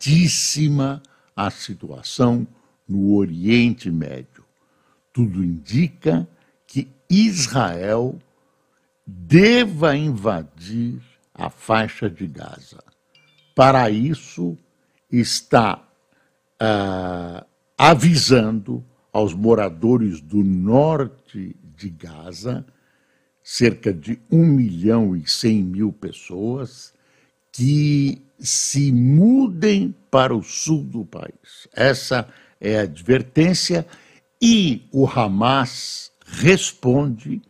complicadíssima a situação no Oriente Médio. Tudo indica que Israel deva invadir a faixa de Gaza. Para isso, está uh, avisando aos moradores do norte de Gaza, cerca de 1 milhão e 100 mil pessoas, que se mudem para o sul do país. Essa é a advertência e o Hamas responde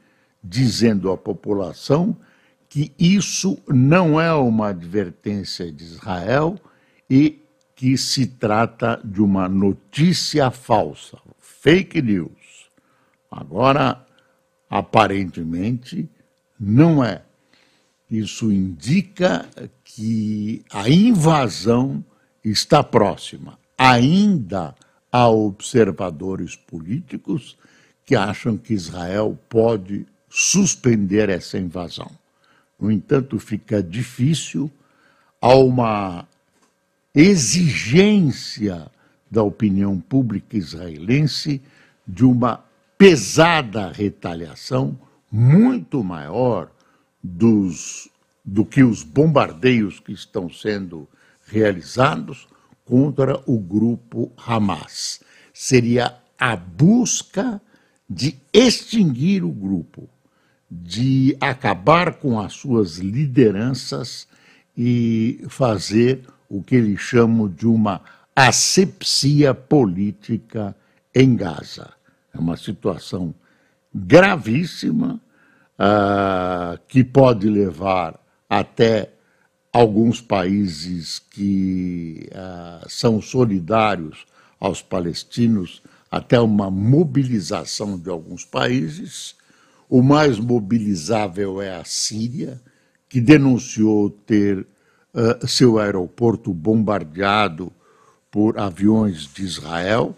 dizendo à população que isso não é uma advertência de Israel e que se trata de uma notícia falsa, fake news. Agora, aparentemente, não é. Isso indica que a invasão está próxima. Ainda há observadores políticos que acham que Israel pode suspender essa invasão. No entanto, fica difícil, há uma exigência da opinião pública israelense de uma pesada retaliação muito maior dos, do que os bombardeios que estão sendo realizados contra o grupo Hamas. Seria a busca de extinguir o grupo, de acabar com as suas lideranças e fazer o que eles chamam de uma asepsia política em Gaza. É uma situação gravíssima uh, que pode levar até alguns países que uh, são solidários aos palestinos, até uma mobilização de alguns países. O mais mobilizável é a Síria, que denunciou ter uh, seu aeroporto bombardeado por aviões de Israel,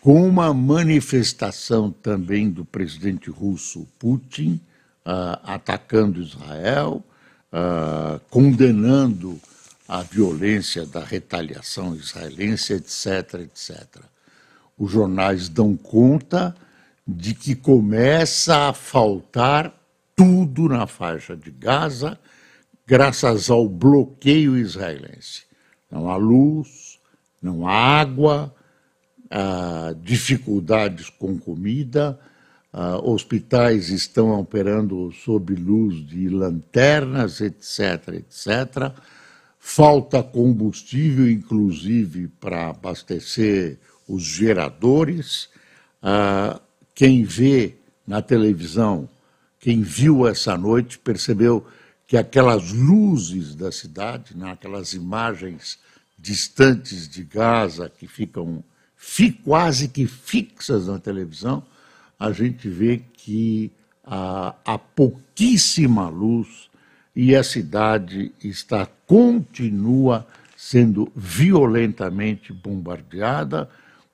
com uma manifestação também do presidente russo Putin, uh, atacando Israel, uh, condenando a violência da retaliação israelense, etc., etc. Os jornais dão conta de que começa a faltar tudo na faixa de Gaza, graças ao bloqueio israelense. Não há luz, não há água, há dificuldades com comida, Uh, hospitais estão operando sob luz de lanternas, etc., etc. Falta combustível, inclusive, para abastecer os geradores. Uh, quem vê na televisão, quem viu essa noite, percebeu que aquelas luzes da cidade, né, aquelas imagens distantes de Gaza, que ficam fi, quase que fixas na televisão, a gente vê que há, há pouquíssima luz e a cidade está continua sendo violentamente bombardeada,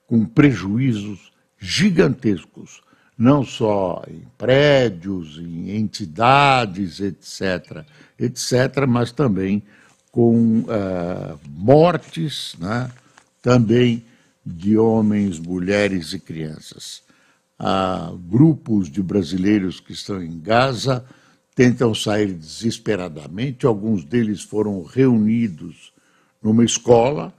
com prejuízos gigantescos, não só em prédios, em entidades, etc., etc., mas também com uh, mortes, né? também de homens, mulheres e crianças a grupos de brasileiros que estão em Gaza, tentam sair desesperadamente. Alguns deles foram reunidos numa escola.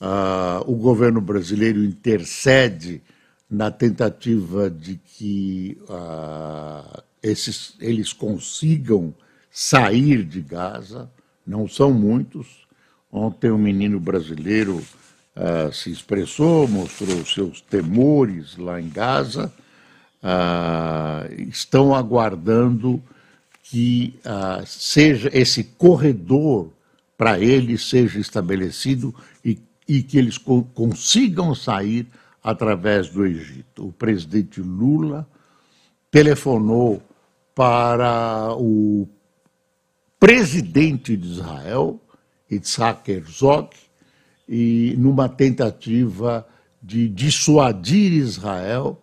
Uh, o governo brasileiro intercede na tentativa de que uh, esses, eles consigam sair de Gaza. Não são muitos. Ontem um menino brasileiro uh, se expressou, mostrou seus temores lá em Gaza uh, estão aguardando que uh, seja esse corredor para ele seja estabelecido e, e que eles co consigam sair através do Egito. O presidente Lula telefonou para o presidente de Israel, Yitzhak Herzog, e numa tentativa de dissuadir Israel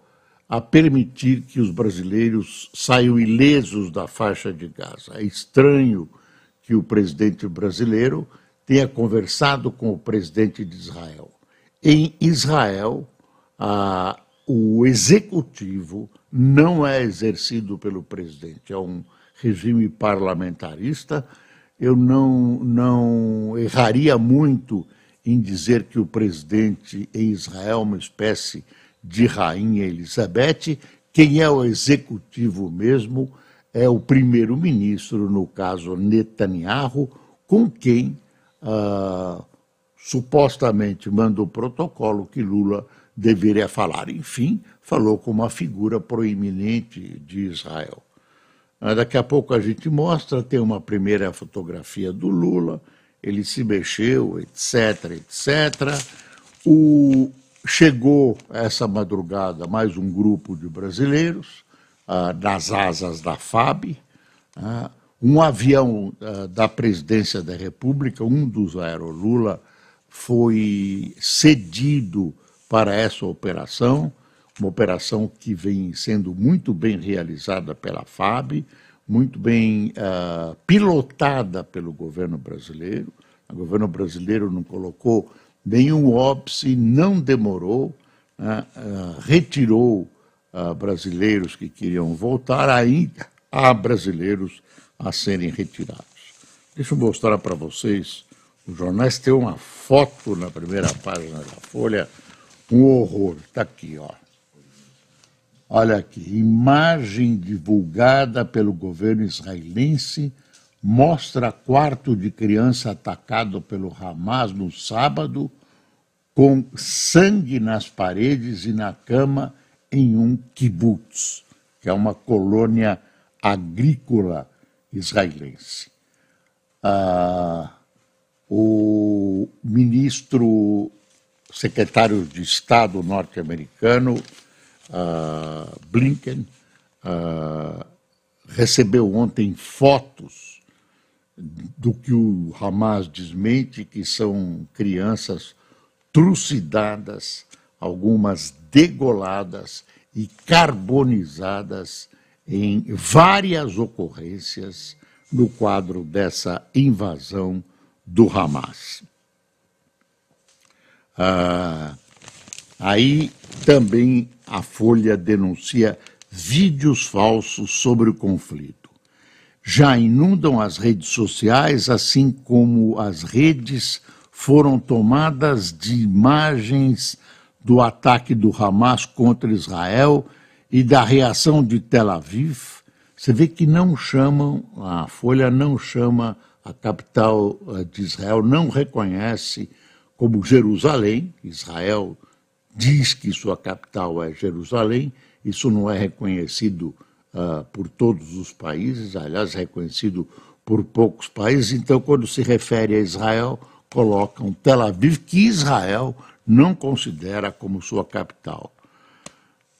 a permitir que os brasileiros saiam ilesos da faixa de Gaza. É estranho que o presidente brasileiro tenha conversado com o presidente de Israel. Em Israel, ah, o executivo não é exercido pelo presidente, é um regime parlamentarista. Eu não, não erraria muito em dizer que o presidente em Israel é uma espécie de rainha Elizabeth. Quem é o executivo mesmo é o primeiro-ministro, no caso Netanyahu, com quem ah, supostamente manda o protocolo que Lula deveria falar. Enfim, falou com uma figura proeminente de Israel. Ah, daqui a pouco a gente mostra, tem uma primeira fotografia do Lula, ele se mexeu, etc, etc. O, chegou essa madrugada mais um grupo de brasileiros ah, nas asas da FAB, ah, um avião ah, da presidência da República, um dos aerolula, foi cedido para essa operação, uma operação que vem sendo muito bem realizada pela FAB, muito bem pilotada pelo governo brasileiro. O governo brasileiro não colocou nenhum óbice, não demorou, uh, uh, retirou brasileiros que queriam voltar, ainda há brasileiros a serem retirados. Deixa eu mostrar para vocês, os jornais têm uma foto na primeira página da Folha, um horror, está aqui, ó. Olha aqui, imagem divulgada pelo governo israelense mostra quarto de criança atacado pelo Hamas no sábado, com sangue nas paredes e na cama em um kibbutz, que é uma colônia agrícola israelense. Ah, o ministro secretário de Estado norte-americano uh, Blinken uh, recebeu ontem fotos do que o Hamas desmente, que são crianças trucidadas, algumas degoladas e carbonizadas em várias ocorrências no quadro dessa invasão do Hamas. Ah, aí também a Folha denuncia vídeos falsos sobre o conflito. Já inundam as redes sociais, assim como as redes foram tomadas de imagens do ataque do Hamas contra Israel e da reação de Tel Aviv. Você vê que não chamam, a Folha não chama a capital eh, de Israel, não reconhece como Jerusalém, Israel diz que sua capital é Jerusalém, isso não é reconhecido uh, por todos os países, aliás, reconhecido por poucos países, então, quando se refere a Israel, colocam Tel Aviv, que Israel não considera como sua capital.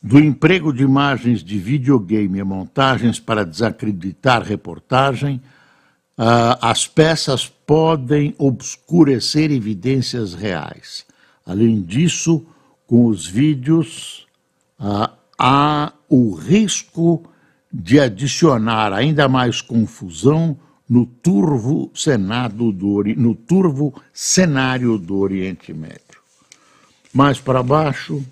Do emprego de imagens de videogame e montagens para desacreditar reportagem, uh, as peças podem obscurecer evidências reais. Além disso, com os vídeos, uh, há o risco de adicionar ainda mais confusão no turvo, Senado do, no turvo cenário do Oriente Médio. Mais para baixo,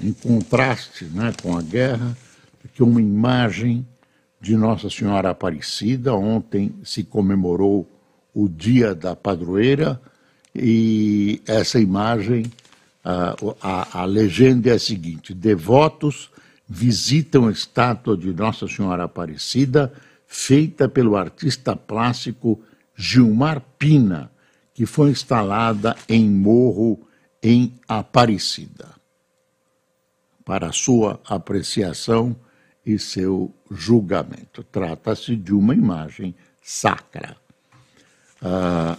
em contraste né, com a guerra, aqui uma imagem de Nossa Senhora Aparecida. Ontem se comemorou o Dia da Padroeira e essa imagem a, a, a legenda é a seguinte: devotos visitam a estátua de Nossa Senhora Aparecida, feita pelo artista plástico Gilmar Pina, que foi instalada em Morro, em Aparecida. Para sua apreciação e seu julgamento. Trata-se de uma imagem sacra. Ah,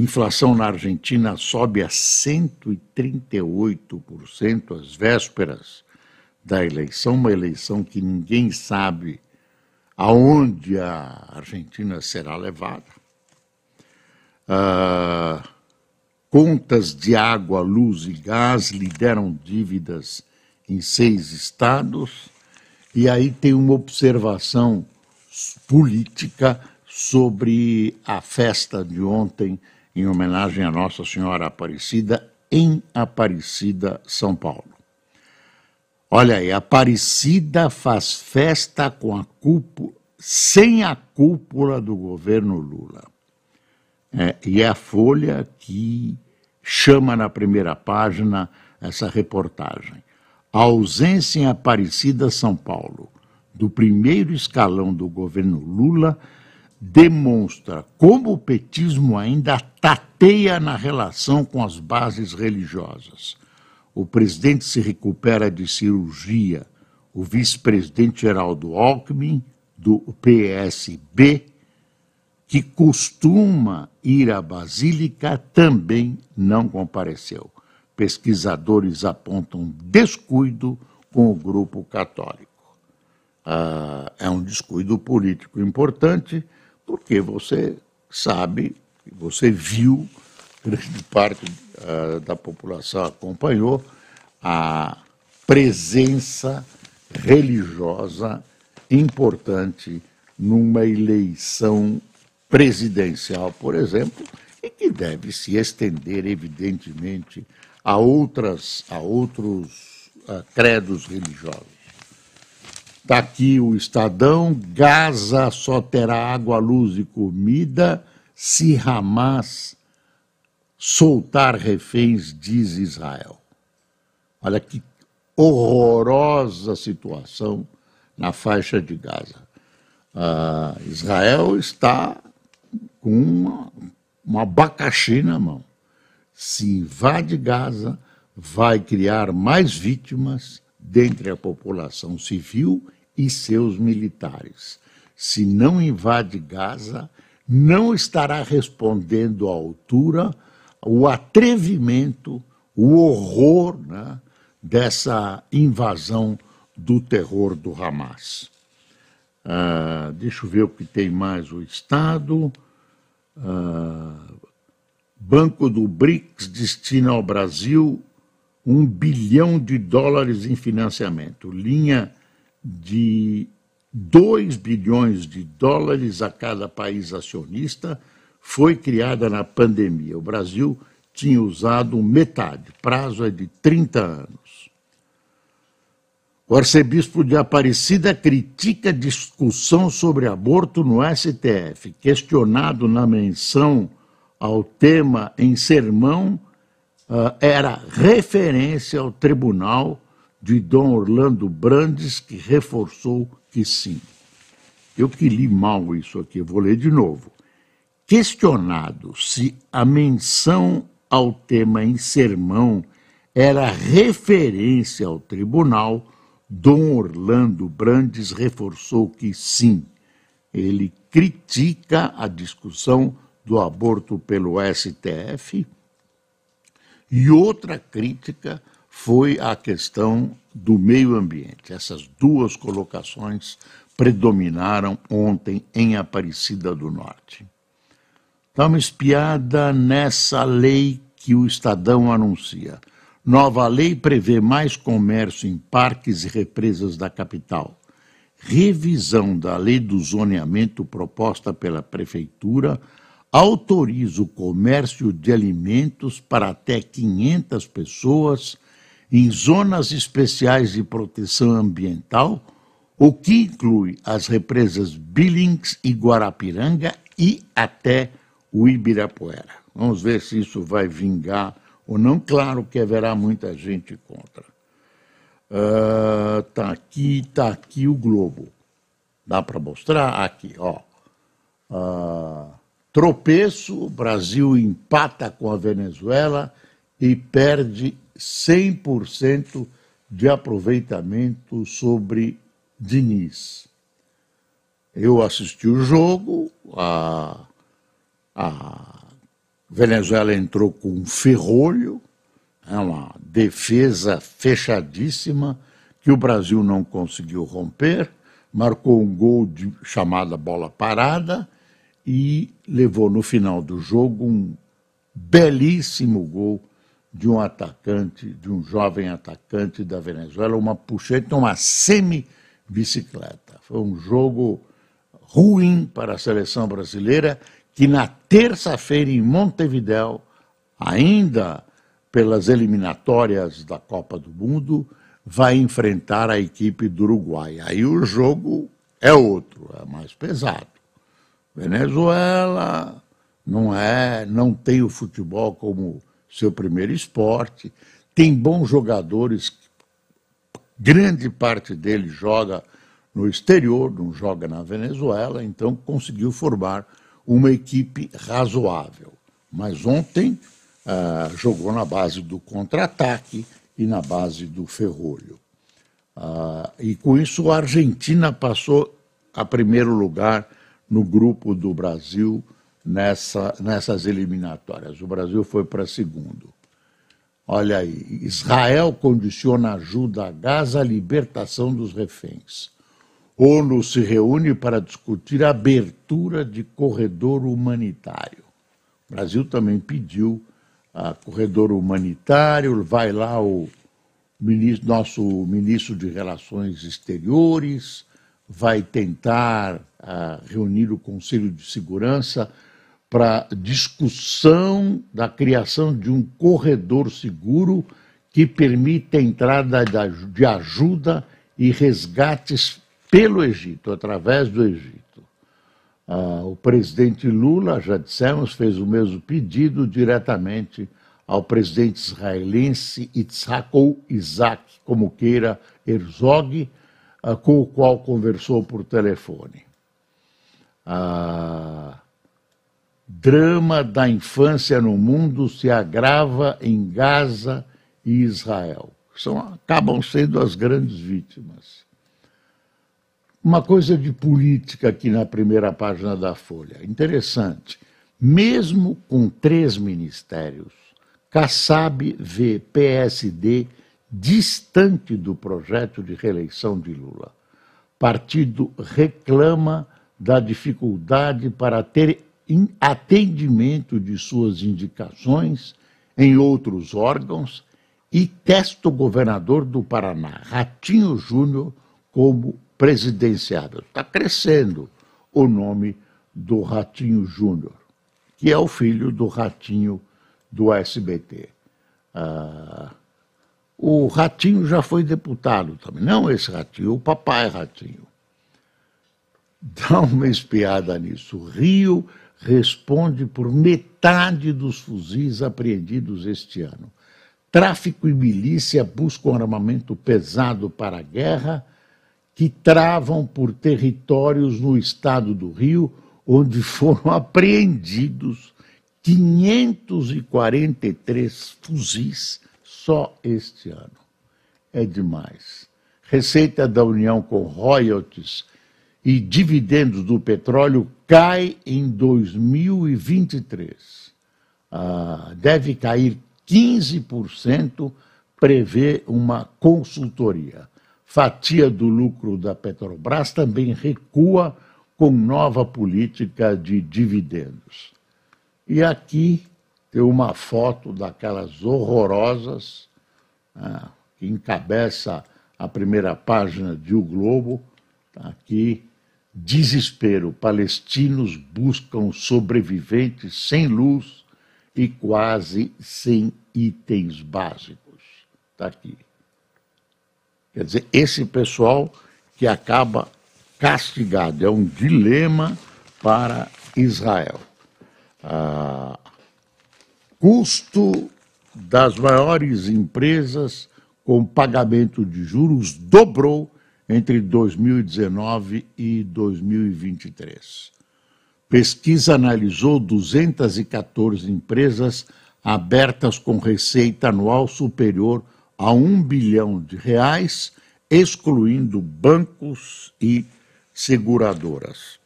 Inflação na Argentina sobe a 138% às vésperas da eleição, uma eleição que ninguém sabe aonde a Argentina será levada. Uh, contas de água, luz e gás lideram dívidas em seis estados. E aí tem uma observação política sobre a festa de ontem em homenagem a Nossa Senhora Aparecida em Aparecida, São Paulo. Olha aí, Aparecida faz festa com a cúpula, sem a cúpula do governo Lula. É, e é a Folha que chama na primeira página essa reportagem. A ausência em Aparecida, São Paulo, do primeiro escalão do governo Lula demonstra como o petismo ainda tateia na relação com as bases religiosas o presidente se recupera de cirurgia, o vice-presidente Geraldo Alckmin, do PSB, que costuma ir à Basílica, também não compareceu. Pesquisadores apontam descuido com o grupo católico. Ah, é um descuido político importante, porque você sabe, você viu grande parte uh, da população acompanhou a presença religiosa importante numa eleição presidencial, por exemplo, e que deve se estender, evidentemente, a, outras, a outros uh, credos religiosos. Está aqui o Estadão: Gaza só terá água, luz e comida se Hamas soltar reféns, diz Israel. Olha que horrorosa situação na faixa de Gaza. Uh, Israel está com uma, um abacaxi na mão. Se invade Gaza, vai criar mais vítimas dentre a população civil e seus militares. Se não invade Gaza, não estará respondendo à altura o atrevimento, o horror né, dessa invasão do terror do Hamas. Uh, deixa eu ver o que tem mais o Estado. Uh, Banco do BRICS destina ao Brasil um bilhão de dólares em financiamento. Linha de 2 bilhões de dólares a cada país acionista foi criada na pandemia. O Brasil tinha usado metade, prazo é de 30 anos. O arcebispo de Aparecida critica discussão sobre aborto no STF. Questionado na menção ao tema em sermão, uh, era referência ao tribunal de Dom Orlando Brandes, que reforçou que sim. Eu que li mal isso aqui, vou ler de novo. Questionado se a menção ao tema em sermão era referência ao tribunal, Dom Orlando Brandes reforçou que sim. Ele critica a discussão do aborto pelo STF e outra crítica foi a questão do meio ambiente. Essas duas colocações predominaram ontem em Aparecida do Norte. Dá uma espiada nessa lei que o Estadão anuncia. Nova lei prevê mais comércio em parques e represas da capital. Revisão da lei do zoneamento proposta pela Prefeitura autoriza o comércio de alimentos para até 500 pessoas em zonas especiais de proteção ambiental, o que inclui as represas Billings e Guarapiranga e até o Ibirapuera. Vamos ver se isso vai vingar ou não. Claro que haverá muita gente contra. Está uh, aqui, está aqui o Globo. Dá para mostrar? Aqui, ó. Uh, tropeço, o Brasil empata com a Venezuela e perde 100% de aproveitamento sobre Diniz. Eu assisti o jogo, a a Venezuela entrou com um ferrolho, é uma defesa fechadíssima que o Brasil não conseguiu romper, marcou um gol de chamada bola parada e levou no final do jogo um belíssimo gol de um atacante, de um jovem atacante da Venezuela, uma puxeta, uma semi-bicicleta. Foi um jogo ruim para a seleção brasileira, que na terça-feira em Montevidéu, ainda pelas eliminatórias da Copa do Mundo, vai enfrentar a equipe do Uruguai. Aí o jogo é outro, é mais pesado. Venezuela não é, não tem o futebol como seu primeiro esporte, tem bons jogadores, grande parte deles joga no exterior, não joga na Venezuela, então conseguiu formar uma equipe razoável. Mas ontem ah, jogou na base do contra-ataque e na base do ferrolho. Ah, e com isso a Argentina passou a primeiro lugar no grupo do Brasil nessa, nessas eliminatórias. O Brasil foi para segundo. Olha aí, Israel condiciona ajuda a Gaza à libertação dos reféns. ONU se reúne para discutir a abertura de corredor humanitário. O Brasil também pediu a corredor humanitário, vai lá o ministro, nosso ministro de Relações Exteriores, vai tentar uh, reunir o Conselho de Segurança para discussão da criação de um corredor seguro que permita a entrada de ajuda e resgates pelo Egito, através do Egito. Ah, o presidente Lula, já dissemos, fez o mesmo pedido diretamente ao presidente israelense Itzhak ou Isaac, como queira, Herzog, ah, com o qual conversou por telefone. Ah, drama da infância no mundo se agrava em Gaza e Israel. São, acabam sendo as grandes vítimas. Uma coisa de política aqui na primeira página da Folha. Interessante. Mesmo com três ministérios, Kassab vê PSD distante do projeto de reeleição de Lula. Partido reclama da dificuldade para ter atendimento de suas indicações em outros órgãos e testa o governador do Paraná, Ratinho Júnior, como presidenciável. Está crescendo o nome do Ratinho Júnior, que é o filho do Ratinho do SBT. Ah, o Ratinho já foi deputado também, não esse Ratinho, o papai Ratinho. Dá uma espiada nisso. Rio responde por metade dos fuzis apreendidos este ano. Tráfico e milícia buscam armamento pesado para a guerra, que travam por territórios no estado do Rio, onde foram apreendidos 543 fuzis só este ano. É demais. Receita da União com royalties e dividendos do petróleo cai em 2023. Ah, deve cair 15%, prevê uma consultoria. Fatia do lucro da Petrobras também recua com nova política de dividendos. E aqui tem uma foto daquelas horrorosas ah, que encabeça a primeira página de O Globo, tá aqui Desespero. Palestinos buscam sobreviventes sem luz e quase sem itens básicos. Está aqui. Quer dizer, esse pessoal que acaba castigado. É um dilema para Israel. Ah, custo das maiores empresas com pagamento de juros dobrou entre 2019 e 2023. Pesquisa analisou 214 empresas abertas com receita anual superior a um bilhão de reais, excluindo bancos e seguradoras.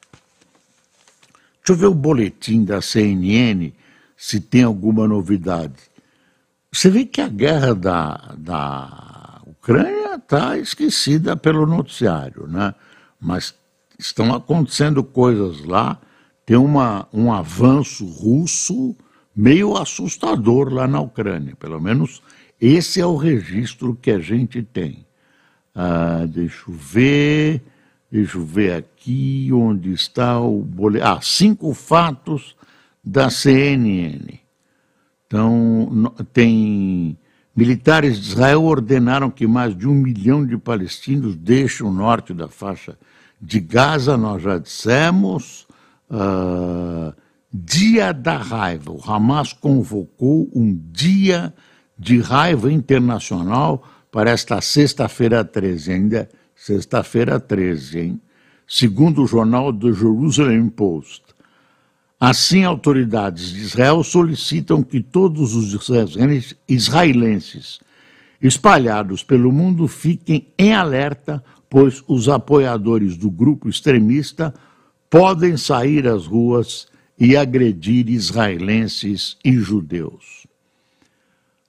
Deixa eu ver o boletim da CNN se tem alguma novidade. Você vê que a guerra da, da Ucrânia está esquecida pelo noticiário, né? mas estão acontecendo coisas lá. Tem uma, um avanço russo meio assustador lá na Ucrânia. Pelo menos esse é o registro que a gente tem. Ah, deixa eu ver. Deixa eu ver aqui onde está o boletim. Ah, cinco fatos da CNN. Então, tem. Militares de Israel ordenaram que mais de um milhão de palestinos deixem o norte da faixa de Gaza, nós já dissemos. Uh, dia da raiva. O Hamas convocou um dia de raiva internacional para esta sexta-feira 13. Ainda sexta-feira 13, hein? Segundo o jornal The Jerusalem Post. Assim, autoridades de Israel solicitam que todos os israelenses espalhados pelo mundo fiquem em alerta, pois os apoiadores do grupo extremista podem sair às ruas e agredir israelenses e judeus.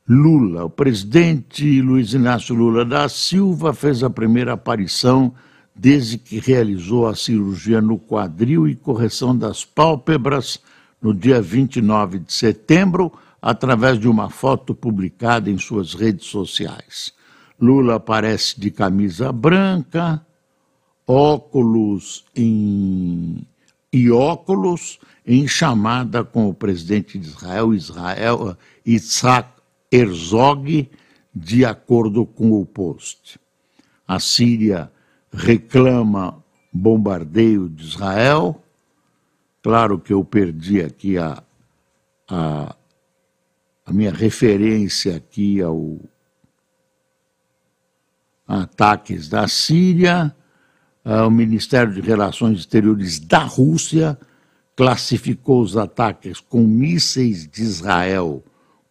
Lula, o presidente Luiz Inácio Lula da Silva fez a primeira aparição desde que realizou a cirurgia no quadril e correção das pálpebras no dia 29 de setembro, através de uma foto publicada em suas redes sociais. Lula aparece de camisa branca, óculos em... e óculos em chamada com o presidente de Israel, Israel Isaac Herzog, de acordo com o Post. A Síria reclama bombardeio de Israel. Claro que eu perdi aqui a, a, a minha referência aqui ao ataques da Síria. O Ministério de Relações Exteriores da Rússia classificou os ataques com mísseis de Israel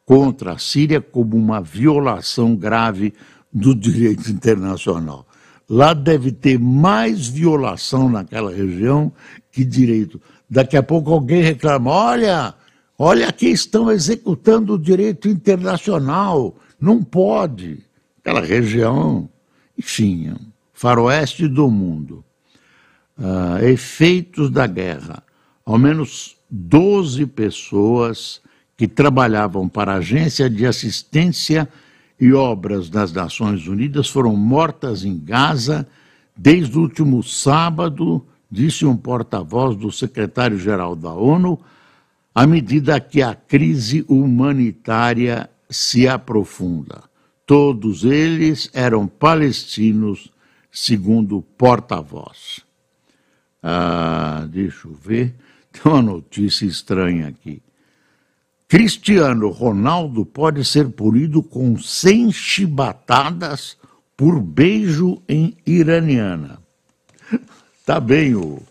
contra a Síria como uma violação grave do direito internacional. Lá deve ter mais violação naquela região que direito. Daqui a pouco alguém reclama: olha, olha aqui estão executando o direito internacional. Não pode. Aquela região, enfim, faroeste do mundo. Uh, efeitos da guerra. Ao menos 12 pessoas que trabalhavam para a Agência de Assistência e Obras das Nações Unidas foram mortas em Gaza desde o último sábado, disse um porta-voz do secretário-geral da ONU, à medida que a crise humanitária se aprofunda. Todos eles eram palestinos, segundo o porta-voz. Ah, deixa eu ver, tem uma notícia estranha aqui. Cristiano Ronaldo pode ser punido com 100 chibatadas por beijo em iraniana. Tá bem o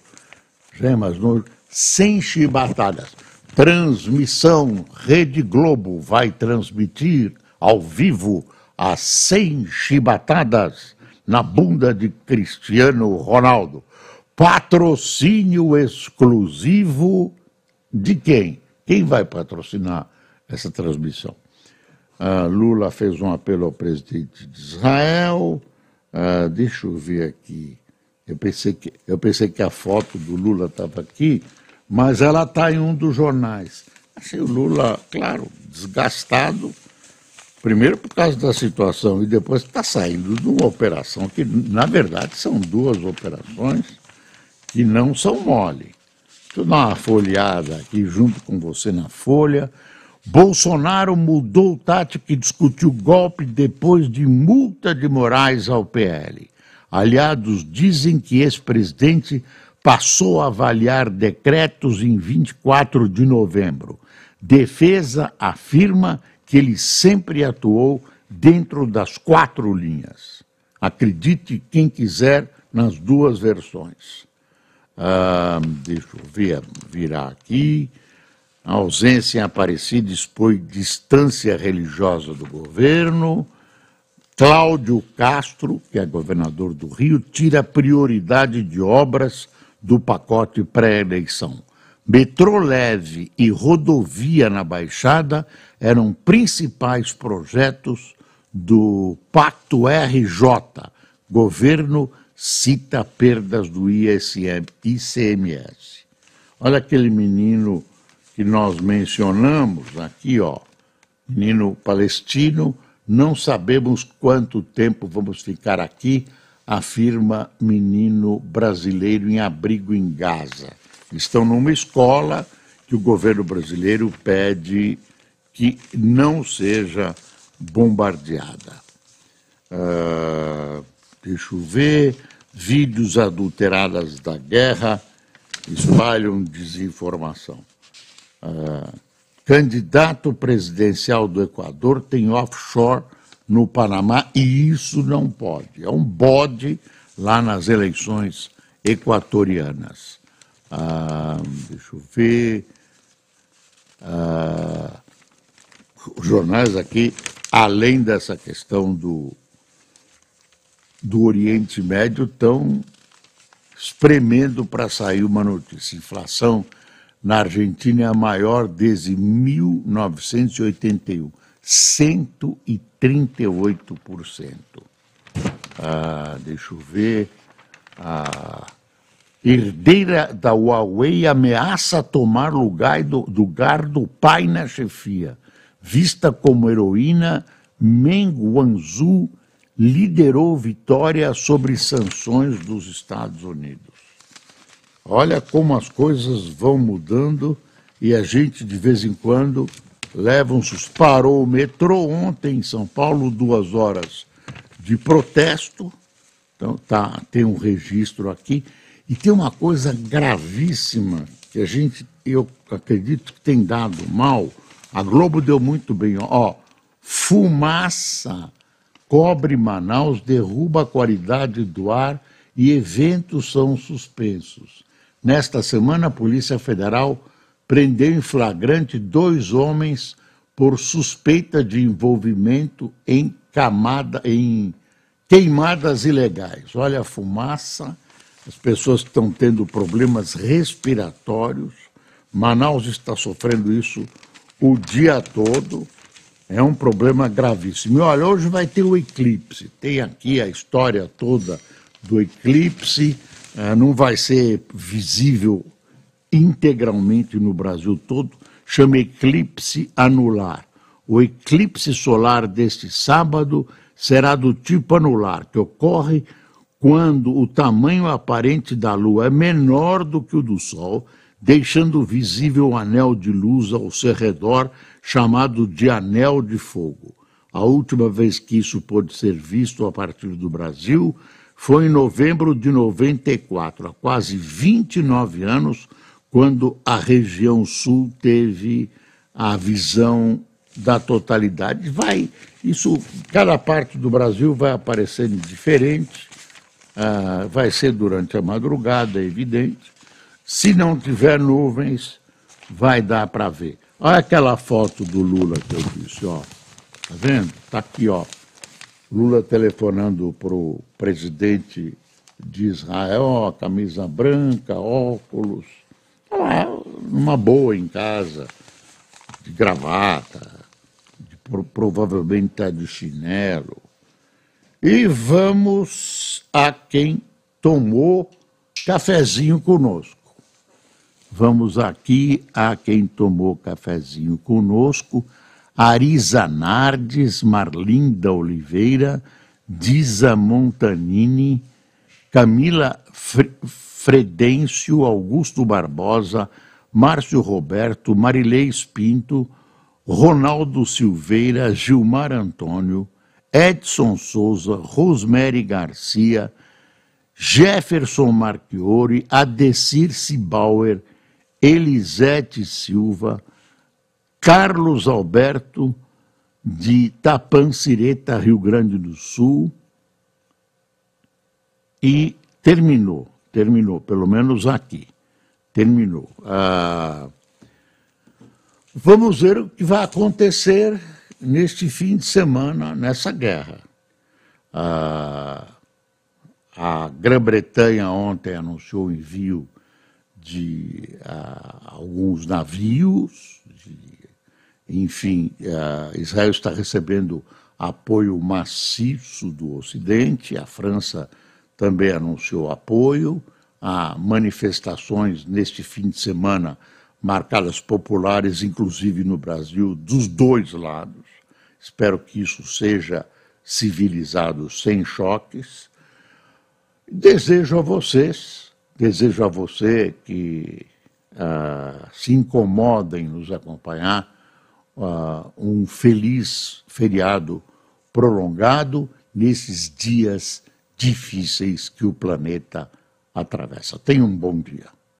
Gemas, no 100 chibatadas. Transmissão Rede Globo vai transmitir ao vivo as 100 chibatadas na bunda de Cristiano Ronaldo. Patrocínio exclusivo de quem? Quem vai patrocinar essa transmissão? Uh, Lula fez um apelo ao presidente de Israel. Uh, deixa eu ver aqui. Eu pensei, que, eu pensei que a foto do Lula estava aqui, mas ela está em um dos jornais. Achei o Lula, claro, desgastado, primeiro por causa da situação, e depois está saindo de uma operação que, na verdade, são duas operações que não são mole. Deixa eu dar uma folheada aqui junto com você na folha. Bolsonaro mudou tática e discutiu golpe depois de multa de Moraes ao PL. Aliados dizem que esse presidente passou a avaliar decretos em 24 de novembro. Defesa afirma que ele sempre atuou dentro das quatro linhas. Acredite quem quiser nas duas versões. Ah, deixa eu ver, virar aqui. A ausência em Aparecida expõe distância religiosa do governo. Cláudio Castro, que é governador do Rio, tira prioridade de obras do pacote pré-eleição. metrô leve e rodovia na Baixada eram principais projetos do Pacto RJ. Governo cita perdas do ISM, ICMS. Olha aquele menino que nós mencionamos aqui, ó, menino palestino, não sabemos quanto tempo vamos ficar aqui, afirma menino brasileiro em abrigo em Gaza. Estão numa escola que o governo brasileiro pede que não seja bombardeada. Uh, deixa eu ver. Vídeos adulterados da guerra espalham desinformação. Uh, candidato presidencial do Equador tem offshore no Panamá e isso não pode. É um bode lá nas eleições equatorianas. Ah, deixa eu ver. Ah, os jornais aqui, além dessa questão do, do Oriente Médio, estão espremendo para sair uma notícia. Inflação na Argentina é a maior desde 1981, 138%. Ah, deixa eu ver. Ah, herdeira da Huawei ameaça tomar lugar do, lugar do pai na chefia. Vista como heroína, Meng Wanzhou liderou vitória sobre sanções dos Estados Unidos. Olha como as coisas vão mudando e a gente, de vez em quando, leva um. Parou o metrô ontem em São Paulo, duas horas de protesto. Então, tá, tem um registro aqui. E tem uma coisa gravíssima que a gente, eu acredito que tem dado mal. A Globo deu muito bem, ó. Fumaça cobre Manaus, derruba a qualidade do ar e eventos são suspensos. Nesta semana, a Polícia Federal prendeu em flagrante dois homens por suspeita de envolvimento em camada em queimadas ilegais. Olha a fumaça as pessoas estão tendo problemas respiratórios. Manaus está sofrendo isso o dia todo. É um problema gravíssimo. E olha, hoje vai ter o eclipse. Tem aqui a história toda do eclipse. É, não vai ser visível integralmente no Brasil todo. Chama eclipse anular. O eclipse solar deste sábado será do tipo anular, que ocorre quando o tamanho aparente da Lua é menor do que o do Sol, deixando visível um anel de luz ao seu redor, chamado de anel de fogo. A última vez que isso pôde ser visto a partir do Brasil foi em novembro de 94, há quase 29 anos, quando a região sul teve a visão da totalidade. Vai, isso, cada parte do Brasil vai aparecendo diferente ah, vai ser durante a madrugada, é evidente. Se não tiver nuvens, vai dar para ver. Olha aquela foto do Lula que eu disse, ó. Tá vendo? Tá aqui, ó. Lula telefonando para o presidente de Israel, ó, camisa branca, óculos, tá lá, numa boa em casa, de gravata, de, provavelmente tá de chinelo. E vamos a quem tomou cafezinho conosco. Vamos aqui a quem tomou cafezinho conosco. Arisa Nardes, Marlinda Oliveira, Disa Montanini, Camila Fredêncio, Augusto Barbosa, Márcio Roberto, Marilei Pinto, Ronaldo Silveira, Gilmar Antônio, Edson Souza, Rosemary Garcia, Jefferson Marchiori, Adecir Cibauer, Elisete Silva, Carlos Alberto, de Tapancireta, Rio Grande do Sul, e terminou, terminou, pelo menos aqui, terminou. Ah, vamos ver o que vai acontecer neste fim de semana nessa guerra. a Grã-Bretanha ontem anunciou o envio de uh, alguns navios, de, enfim, uh, Israel está recebendo apoio maciço do Ocidente, a França também anunciou apoio, há manifestações neste fim de semana marcadas populares, inclusive no Brasil, dos dois lados. Espero que isso seja civilizado sem choques. Desejo a vocês, desejo a você que uh, se incomodem nos acompanhar, uh, um feliz feriado prolongado nesses dias difíceis que o planeta atravessa. Tenha um bom dia.